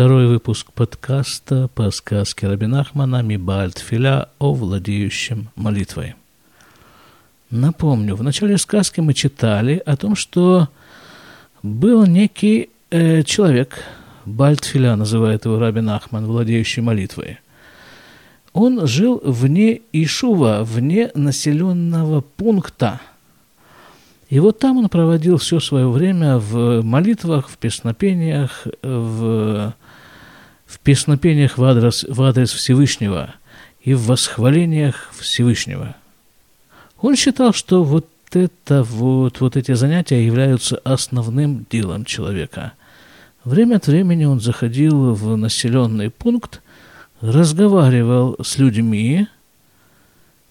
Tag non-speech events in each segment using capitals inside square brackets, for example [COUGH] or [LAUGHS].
Второй выпуск подкаста по сказке Рабинахмана Мибальт Филя о владеющем молитвой. Напомню, в начале сказки мы читали о том, что был некий э, человек, Бальтфиля называет его Рабин Ахман, владеющий молитвой. Он жил вне Ишува, вне населенного пункта. И вот там он проводил все свое время в молитвах, в песнопениях, в, в песнопениях в адрес, в адрес Всевышнего и в восхвалениях Всевышнего – он считал, что вот это вот, вот эти занятия являются основным делом человека. Время от времени он заходил в населенный пункт, разговаривал с людьми,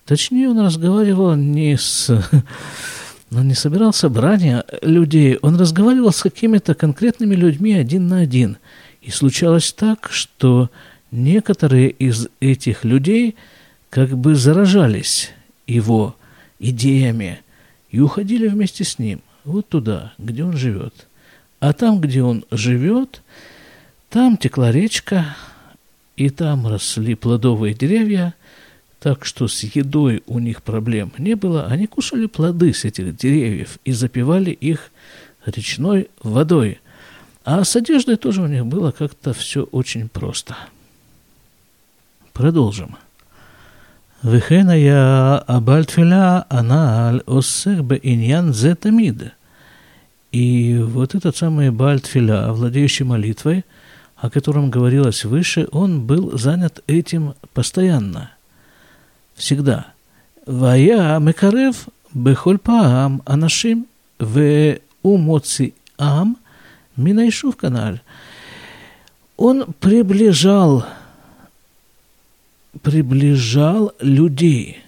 точнее, он разговаривал не с... [LAUGHS] Он не собирал собрания людей, он разговаривал с какими-то конкретными людьми один на один. И случалось так, что некоторые из этих людей как бы заражались его идеями и уходили вместе с ним вот туда, где он живет. А там, где он живет, там текла речка, и там росли плодовые деревья, так что с едой у них проблем не было. Они кушали плоды с этих деревьев и запивали их речной водой. А с одеждой тоже у них было как-то все очень просто. Продолжим. וכן היה הבעל תפילה הנ"ל עוסק בעניין זה תמיד. И вот этот самый Бааль Тфиля, владеющий молитвой, о котором говорилось выше, он был занят этим постоянно, всегда. והיה מקרב בכל פעם אנשים ומוציאם Минайшу в. Он приближал, приближал людей,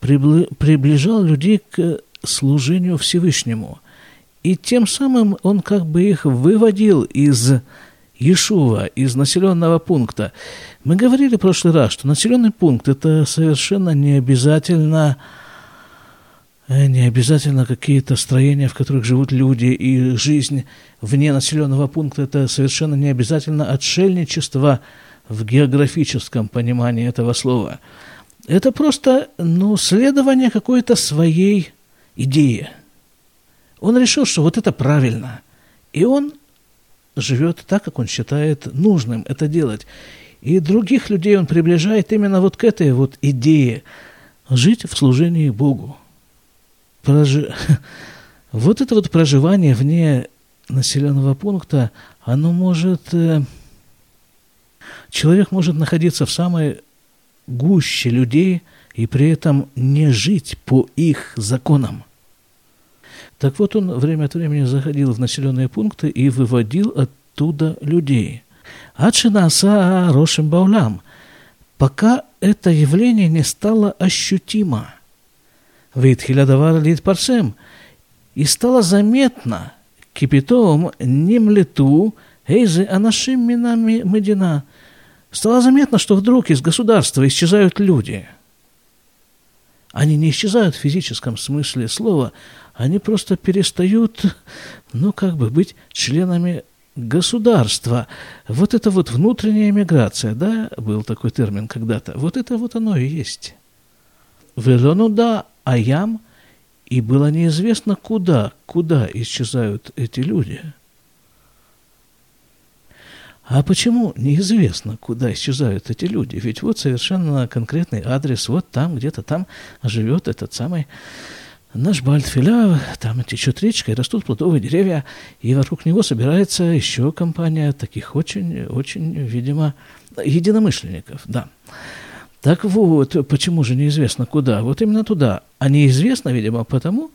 приближал людей к служению Всевышнему. И тем самым он как бы их выводил из Ешува, из населенного пункта. Мы говорили в прошлый раз, что населенный пункт – это совершенно не обязательно э, не обязательно какие-то строения, в которых живут люди, и жизнь вне населенного пункта – это совершенно не обязательно отшельничество – в географическом понимании этого слова. Это просто ну, следование какой-то своей идеи. Он решил, что вот это правильно. И он живет так, как он считает нужным это делать. И других людей он приближает именно вот к этой вот идее жить в служении Богу. Прожи... [LAUGHS] Вот это вот проживание вне населенного пункта, оно может э, Человек может находиться в самой гуще людей и при этом не жить по их законам. Так вот, он время от времени заходил в населенные пункты и выводил оттуда людей. Ачинаса Рошим Баулям, пока это явление не стало ощутимо. Витхилядавар Лид Парсем, и стало заметно, кипятом нимлету эйзе анашим минами медина – стало заметно, что вдруг из государства исчезают люди. Они не исчезают в физическом смысле слова, они просто перестают, ну, как бы быть членами государства. Вот это вот внутренняя миграция, да, был такой термин когда-то. Вот это вот оно и есть. Велону да, аям, и было неизвестно куда, куда исчезают эти люди – а почему? Неизвестно, куда исчезают эти люди. Ведь вот совершенно конкретный адрес, вот там, где-то там живет этот самый наш Бальтфиля, там течет речка, и растут плодовые деревья, и вокруг него собирается еще компания таких очень, очень, видимо, единомышленников, да. Так вот, почему же неизвестно куда? Вот именно туда. А неизвестно, видимо, потому,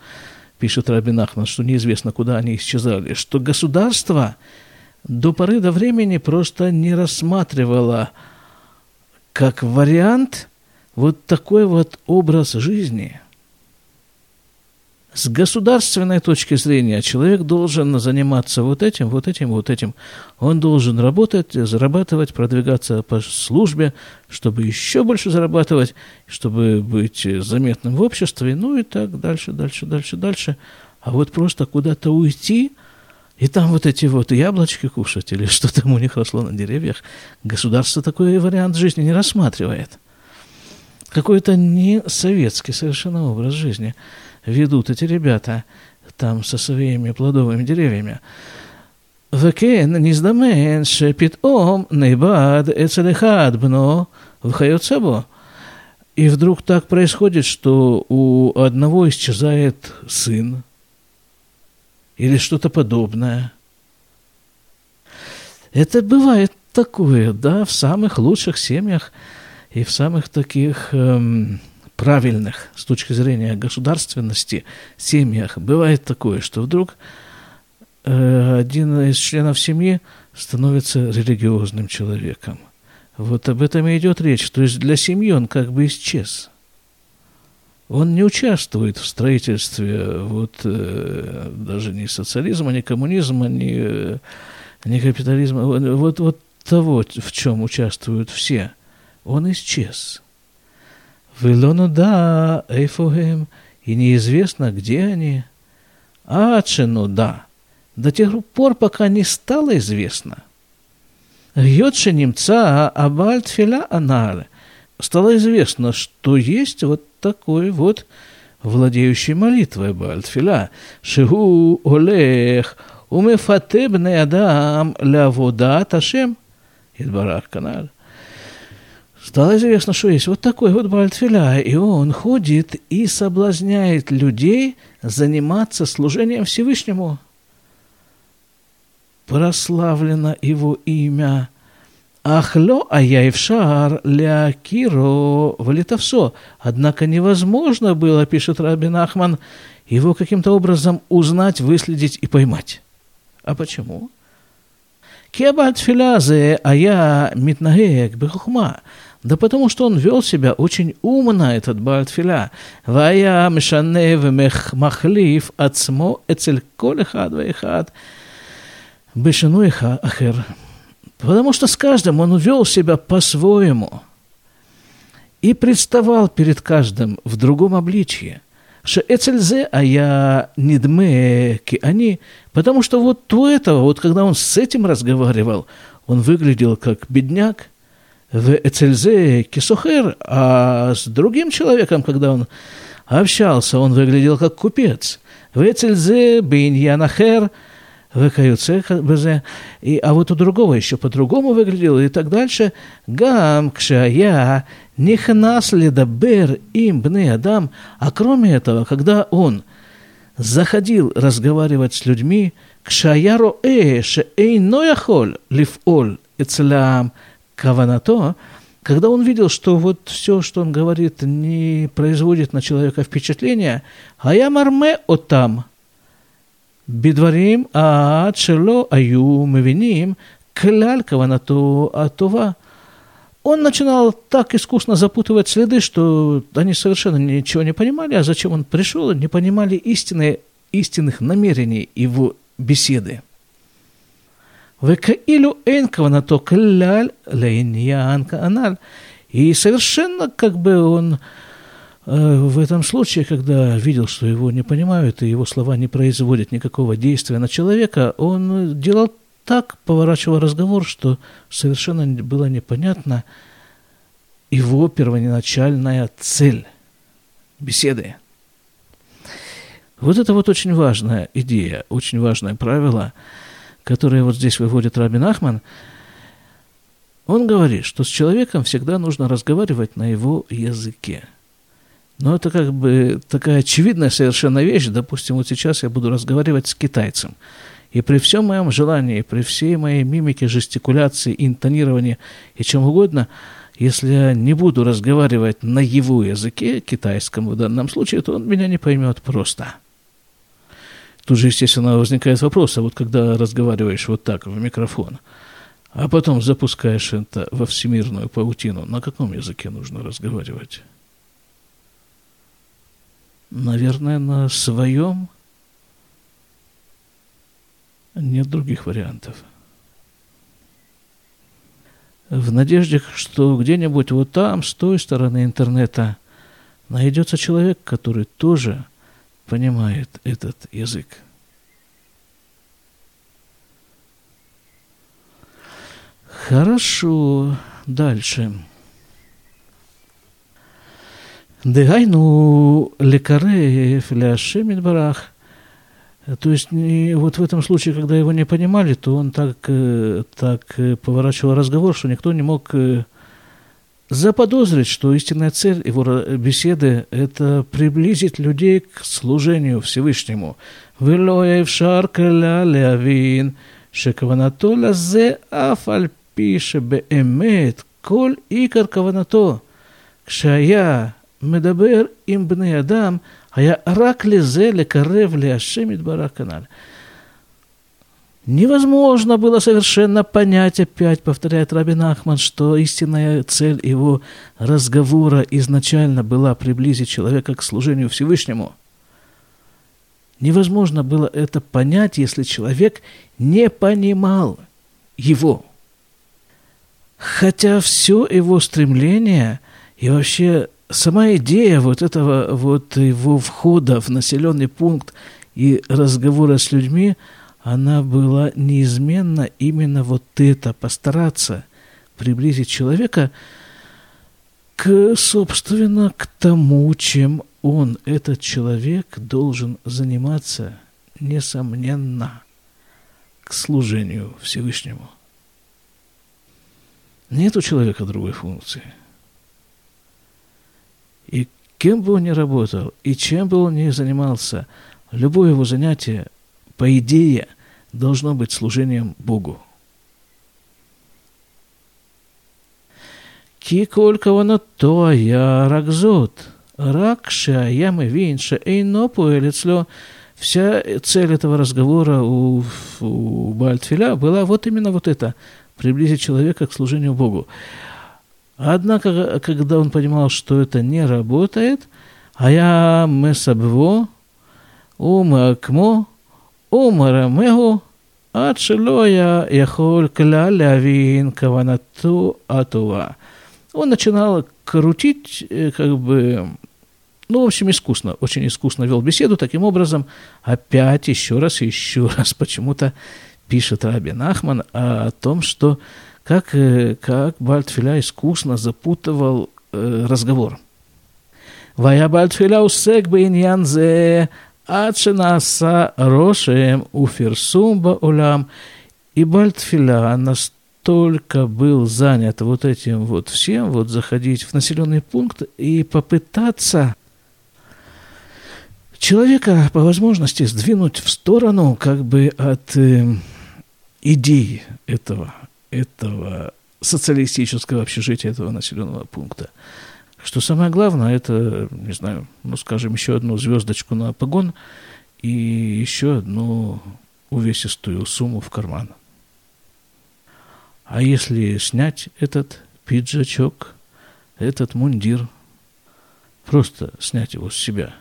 пишет Рабин Ахман, что неизвестно, куда они исчезали, что государство – до поры до времени просто не рассматривала как вариант вот такой вот образ жизни. С государственной точки зрения человек должен заниматься вот этим, вот этим, вот этим. Он должен работать, зарабатывать, продвигаться по службе, чтобы еще больше зарабатывать, чтобы быть заметным в обществе, ну и так дальше, дальше, дальше, дальше. А вот просто куда-то уйти – и там вот эти вот яблочки кушать или [LAUGHS] что там у них росло на деревьях, государство такой вариант жизни не рассматривает. Какой-то не советский совершенно образ жизни ведут эти ребята там со своими плодовыми деревьями. וכן נזדמן שפתאום נאבד אצל אחד בנו וכיוצא בו. И вдруг так происходит, что у одного исчезает сын или что-то подобное. Это бывает такое, да, в самых лучших семьях и в самых таких эм, правильных с точки зрения государственности семьях бывает такое, что вдруг э, один из членов семьи становится религиозным человеком. Вот об этом и идет речь. То есть для семьи он как бы исчез. Он не участвует в строительстве вот, э, даже ни социализма, ни коммунизма, ни, э, ни капитализма. Вот, вот того, в чем участвуют все. Он исчез. Велону да, эйфогем, и неизвестно, где они. Ачену да, до тех пор, пока не стало известно. Йотше немца абальт филя анале. Стало известно, что есть вот такой вот владеющий молитвой Бальтфиля. Шигу олех умефате бне адам ляводат Ашем. Идбарах канал стало известно, что есть вот такой вот Бальтфиля, и он ходит и соблазняет людей заниматься служением Всевышнему. Прославлено его имя. Ахло аяевшар лякиро валитовсо. Однако невозможно было, пишет Рабин Ахман, его каким-то образом узнать, выследить и поймать. А почему? Кебальтфилязе ая митнагек бехухма. Да потому что он вел себя очень умно, этот Баатфиля. Вая мешане махлиф ацмо эцель коль хад вейхад бешину ахер. Потому что с каждым он вел себя по-своему и представал перед каждым в другом обличье. Шеэцельзе, а я недме ки они, потому что вот у этого, вот когда он с этим разговаривал, он выглядел как бедняк – Эцельзе Кисухер, а с другим человеком, когда он общался, он выглядел как купец. В Эцельзе Биньянахер, в Каюце Безе, и, а вот у другого еще по-другому выглядел и так дальше. Гам Кшая Нихнас Ледабер им Бне Адам, а кроме этого, когда он заходил разговаривать с людьми, Кшаяро Э, Ше Эйнояхоль Лифоль Эцлам – каванато, когда он видел, что вот все, что он говорит, не производит на человека впечатления, а я марме отам, бедварим а чело аю мевиним, кляль каванато атова. Он начинал так искусно запутывать следы, что они совершенно ничего не понимали, а зачем он пришел, не понимали истины, истинных намерений его беседы. Векаилю энкавана то кляль лейньянка аналь. И совершенно как бы он э, в этом случае, когда видел, что его не понимают, и его слова не производят никакого действия на человека, он делал так, поворачивал разговор, что совершенно было непонятно его первоначальная цель беседы. Вот это вот очень важная идея, очень важное правило – которые вот здесь выводит Рабин Ахман, он говорит, что с человеком всегда нужно разговаривать на его языке. Но это как бы такая очевидная совершенно вещь. Допустим, вот сейчас я буду разговаривать с китайцем. И при всем моем желании, при всей моей мимике, жестикуляции, интонировании и чем угодно, если я не буду разговаривать на его языке, китайском в данном случае, то он меня не поймет просто – Тут же, естественно, возникает вопрос, а вот когда разговариваешь вот так в микрофон, а потом запускаешь это во всемирную паутину, на каком языке нужно разговаривать? Наверное, на своем. Нет других вариантов. В надежде, что где-нибудь вот там, с той стороны интернета, найдется человек, который тоже – понимает этот язык. Хорошо, дальше. Дыгайну лекареев ляшем барах. То есть вот в этом случае, когда его не понимали, то он так, э, так э, поворачивал разговор, что никто не мог э, заподозрить, что истинная цель его беседы – это приблизить людей к служению Всевышнему. Шекаванатоля зе афаль пише беэмет коль икар каванато. Кшая медабер им бней адам, а я рак лезе лекарев бара бараканаль. Невозможно было совершенно понять, опять повторяет Рабин Ахман, что истинная цель его разговора изначально была приблизить человека к служению Всевышнему. Невозможно было это понять, если человек не понимал его. Хотя все его стремление и вообще сама идея вот этого вот его входа в населенный пункт и разговора с людьми, она была неизменно именно вот это, постараться приблизить человека к, собственно, к тому, чем он, этот человек, должен заниматься, несомненно, к служению Всевышнему. Нет у человека другой функции – и кем бы он ни работал, и чем бы он ни занимался, любое его занятие, по идее, должно быть служением Богу. Киколько воно то я ракзот, ракша я мы винша, эйно пуэлицлё. Вся цель этого разговора у, у Бальтфиля была вот именно вот это – приблизить человека к служению Богу. Однако, когда он понимал, что это не работает, а я мы месабво, ума кмо, ума рамего, עד שלא היה יכול כלל להבין כוונתו הטובה. Он начинал крутить, э, как бы, ну, в общем, искусно, очень искусно вел беседу, таким образом, опять еще раз и еще раз почему-то пишет Рабин Ахман о том, что как, э, как Бальтфиля искусно запутывал э, разговор. והיה בלתפילה עוסק בעניין זה עד שנעשה רושם ופרסום בעולם, и Бальтфиля настолько был занят вот этим вот всем, вот заходить в населенный пункт и попытаться человека по возможности сдвинуть в сторону как бы от э, идеи этого этого социалистического общежития, этого населенного пункта. Что самое главное, это, не знаю, ну, скажем, еще одну звездочку на погон и еще одну увесистую сумму в карман. А если снять этот пиджачок, этот мундир, просто снять его с себя,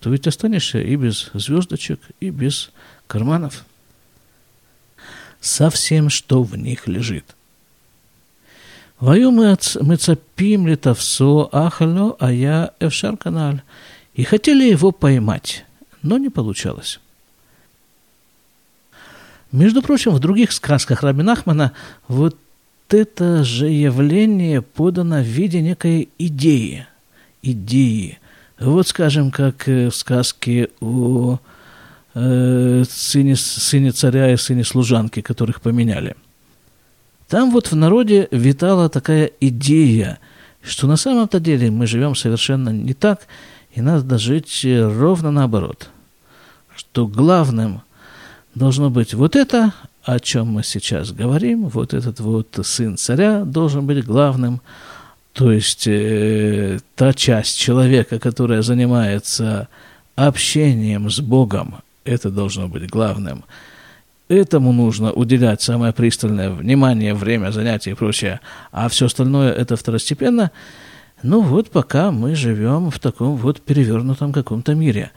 то ведь останешься и без звездочек, и без карманов – со всем, что в них лежит. Ваю мецапим литовсо ахало, а я эвшар канал. И хотели его поймать, но не получалось. Между прочим, в других сказках Рабин Ахмана вот это же явление подано в виде некой идеи. Идеи. Вот, скажем, как в сказке о э, сыне, сыне царя и сыне служанки, которых поменяли. Там вот в народе витала такая идея, что на самом-то деле мы живем совершенно не так, и надо жить ровно наоборот. Что главным должно быть вот это, о чем мы сейчас говорим, вот этот вот сын царя должен быть главным, то есть э, та часть человека, которая занимается общением с Богом, это должно быть главным. Этому нужно уделять самое пристальное внимание, время, занятия и прочее. А все остальное это второстепенно. Ну вот пока мы живем в таком вот перевернутом каком-то мире.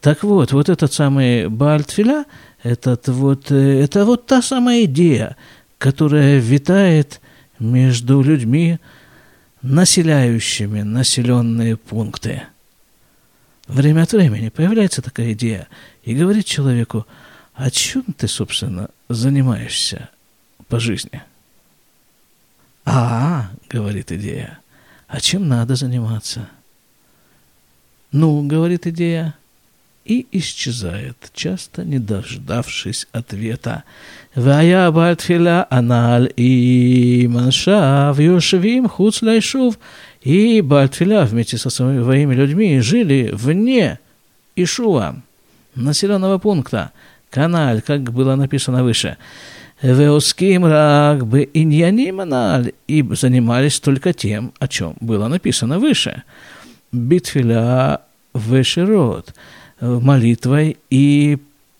Так вот, вот этот самый Бальтфиля, этот вот, э, это вот та самая идея, которая витает между людьми, населяющими населенные пункты. Время от времени появляется такая идея и говорит человеку, о чем ты, собственно, занимаешься по жизни? А, говорит идея, а чем надо заниматься? Ну, говорит идея, и исчезает, часто не дождавшись ответа. Вая бартфиля аналь и манша маншав юшвим хуцляйшув. И бартфиля вместе со своими людьми жили вне Ишуа, населенного пункта – каналь, как было написано выше. Веоским рак бы иньяним аналь, и занимались только тем, о чем было написано выше. Битфиля вешерот, молитвой и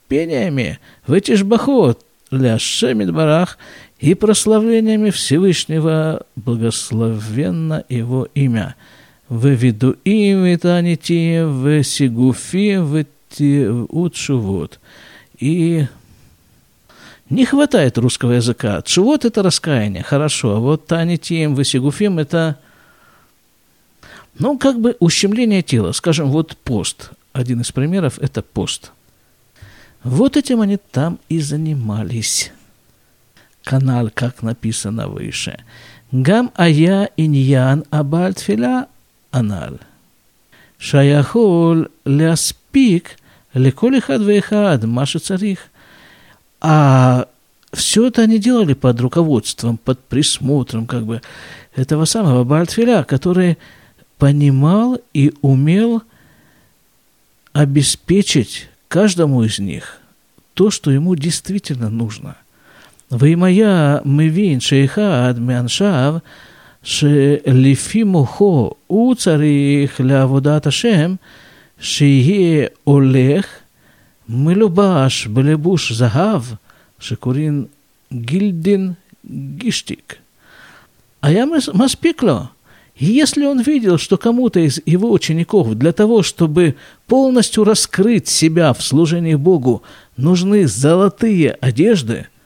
пениями, ветишбахот, ля шемидбарах, и прославлениями Всевышнего, благословенно его имя. В виду им витанити, в сигуфи, в утшувот. И не хватает русского языка. Чувот – это раскаяние, хорошо. А вот танитием, высигуфим – это, ну, как бы ущемление тела. Скажем, вот пост. Один из примеров – это пост. Вот этим они там и занимались. Канал, как написано выше. Гам ая иньян абальтфиля анал. Шаяхол ляспик Леколь хад вейхад, маша царих. А все это они делали под руководством, под присмотром как бы этого самого Бальтфеля, который понимал и умел обеспечить каждому из них то, что ему действительно нужно. Вы моя, мы вин, шейха адмяншав ше лифимухо у царих лявудат ашем – שיהיה הולך מלובש בלבוש זהב, שקוראים גילדין גישטיק. היה מספיק לו. И если он видел, что кому-то из его учеников для того, чтобы полностью раскрыть себя в служении Богу, нужны золотые одежды –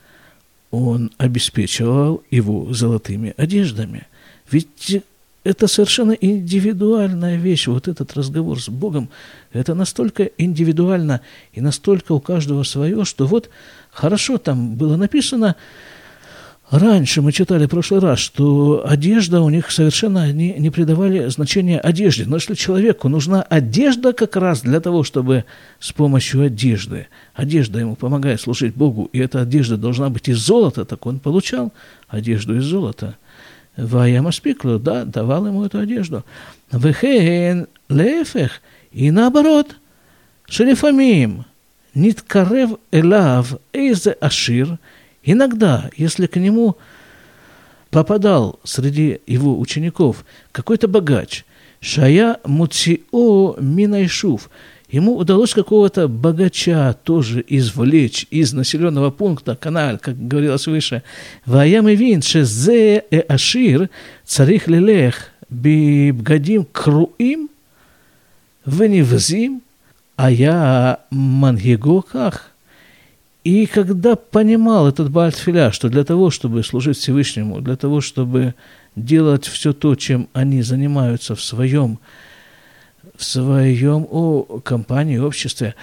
он обеспечивал его золотыми одеждами. Ведь это совершенно индивидуальная вещь, вот этот разговор с Богом, это настолько индивидуально и настолько у каждого свое, что вот хорошо там было написано, Раньше мы читали в прошлый раз, что одежда у них совершенно они не придавали значения одежде. Но если человеку нужна одежда как раз для того, чтобы с помощью одежды, одежда ему помогает служить Богу, и эта одежда должна быть из золота, так он получал одежду из золота. Ваяма спиклу, да, давал ему эту одежду. Вехен лефех, и наоборот, шелефамим, ниткарев элав эйзе ашир – Иногда, если к нему попадал среди его учеников какой-то богач, Шая Муцио Минайшув, ему удалось какого-то богача тоже извлечь из населенного пункта, канал, как говорилось выше, «Ваям и вин, шезе э ашир, царих лелех, бибгадим круим, венивзим, а я мангего ках». И когда понимал этот Бальтфиля, что для того, чтобы служить Всевышнему, для того, чтобы делать все то, чем они занимаются в своем, в своем о, компании, обществе,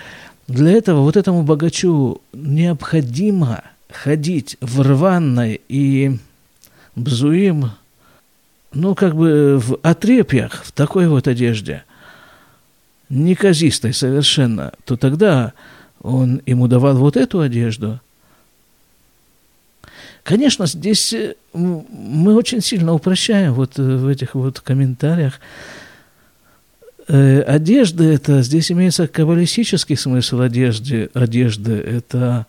для этого вот этому богачу необходимо ходить в рваной и бзуим, ну, как бы в отрепьях, в такой вот одежде, неказистой совершенно, то тогда он ему давал вот эту одежду. Конечно, здесь э, мы очень сильно упрощаем вот э, в этих вот комментариях. Э, одежда это, здесь имеется каббалистический смысл одежды, одежды это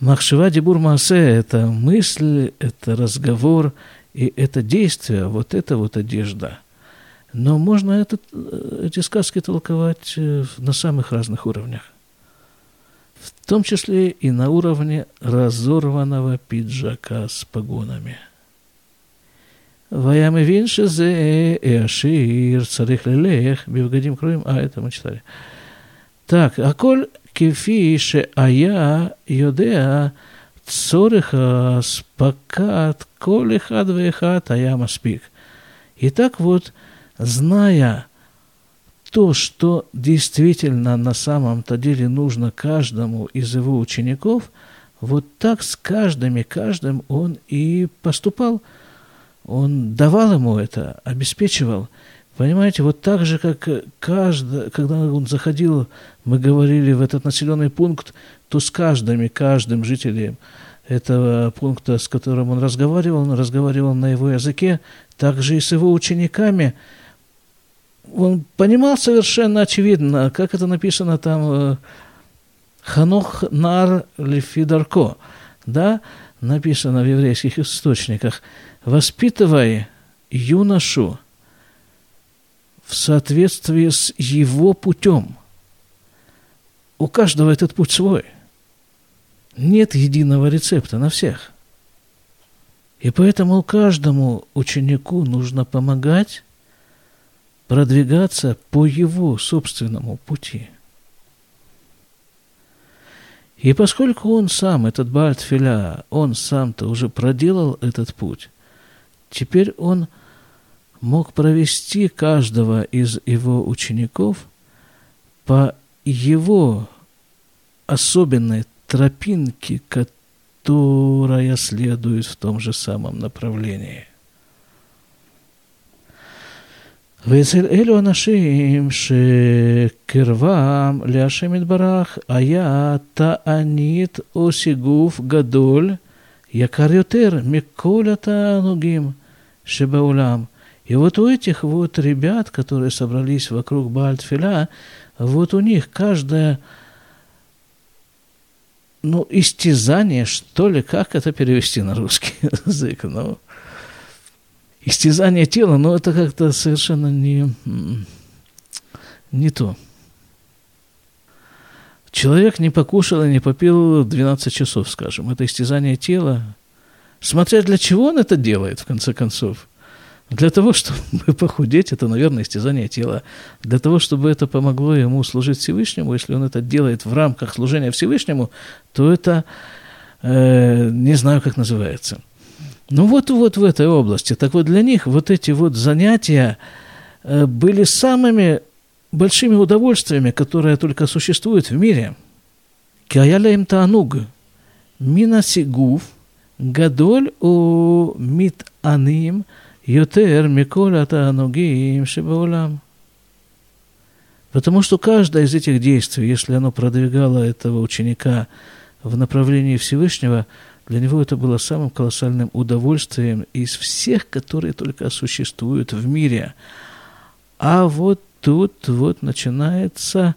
Махшива Дебур Маасе – это мысль, это разговор и это действие, вот это вот одежда – но можно этот, э, эти сказки толковать э, на самых разных уровнях. В том числе и на уровне разорванного пиджака с погонами. Ваям вин шезе эашир царих лелех бивгадим кроем. А, это мы читали. Так, а коль кефи ая йодеа цореха спакат коль эхад вехат ая маспик. Итак, вот – зная то, что действительно на самом-то деле нужно каждому из его учеников, Вот так с каждым и каждым он и поступал. Он давал ему это, обеспечивал. Понимаете, вот так же, как каждый, когда он заходил, мы говорили в этот населенный пункт, то с каждым и каждым жителем этого пункта, с которым он разговаривал, он разговаривал на его языке, также и с его учениками. Он понимал совершенно очевидно, как это написано там, э, Ханох нар лифидарко, да, написано в еврейских источниках, воспитывай юношу в соответствии с его путем. У каждого этот путь свой. Нет единого рецепта на всех. И поэтому каждому ученику нужно помогать продвигаться по его собственному пути – и поскольку он сам, этот Бальтфиля, он сам-то уже проделал этот путь, теперь он мог провести каждого из его учеников по его особенной тропинке, которая следует в том же самом направлении. ואצל אלו אנשים שקרבם להשם יתברך היה תענית או סיגוף גדול, יקר יותר מכל התענוגים שבעולם. И вот у этих вот ребят, которые собрались вокруг Бальтфиля, вот у них каждое, ну, истязание, что ли, как это перевести на русский [LAUGHS] язык, ну, истязание тела, но это как-то совершенно не, не то. Человек не покушал и не попил 12 часов, скажем. Это истязание тела. Смотря для чего он это делает, в конце концов. Для того, [LAUGHS] чтобы похудеть, это, наверное, истязание тела. Для того, чтобы это помогло ему служить Всевышнему, если он это делает в рамках служения Всевышнему, то это, э, не знаю, как называется – ну вот, вот в этой области. Так вот для них вот эти вот занятия э, были самыми большими удовольствиями, которые только существуют в мире. Каяля таануг, мина сигуф, гадоль у мит аним, йотер миколя таанугим шибаулам. Потому что каждое из этих действий, если оно продвигало этого ученика в направлении Всевышнего – для него это было самым колоссальным удовольствием из всех, которые только существуют в мире. А вот тут вот начинается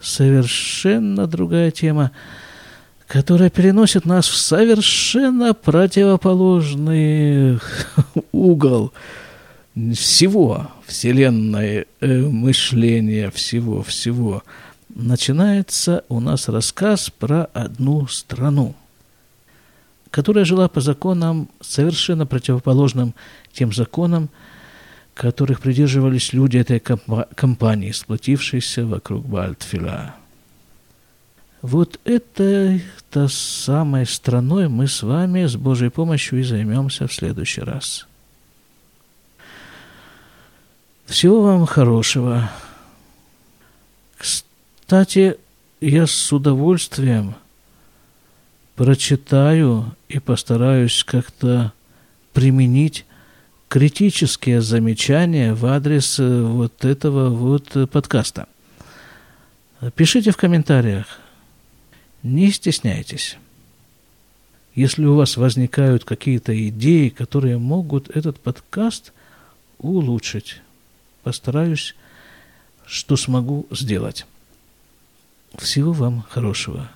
совершенно другая тема, которая переносит нас в совершенно противоположный [LAUGHS] угол всего Вселенной, э, мышления, всего-всего. Начинается у нас рассказ про одну страну – которая жила по законам совершенно противоположным тем законам, которых придерживались люди этой компании, сплотившейся вокруг Бальтфила. Вот этой -то самой страной мы с вами с Божьей помощью и займемся в следующий раз. Всего вам хорошего. Кстати, я с удовольствием – прочитаю и постараюсь как-то применить критические замечания в адрес э, вот этого вот подкаста. Пишите в комментариях. Не стесняйтесь. Если у вас возникают какие-то идеи, которые могут этот подкаст улучшить, постараюсь, что смогу сделать. Всего вам хорошего.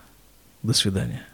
До свидания.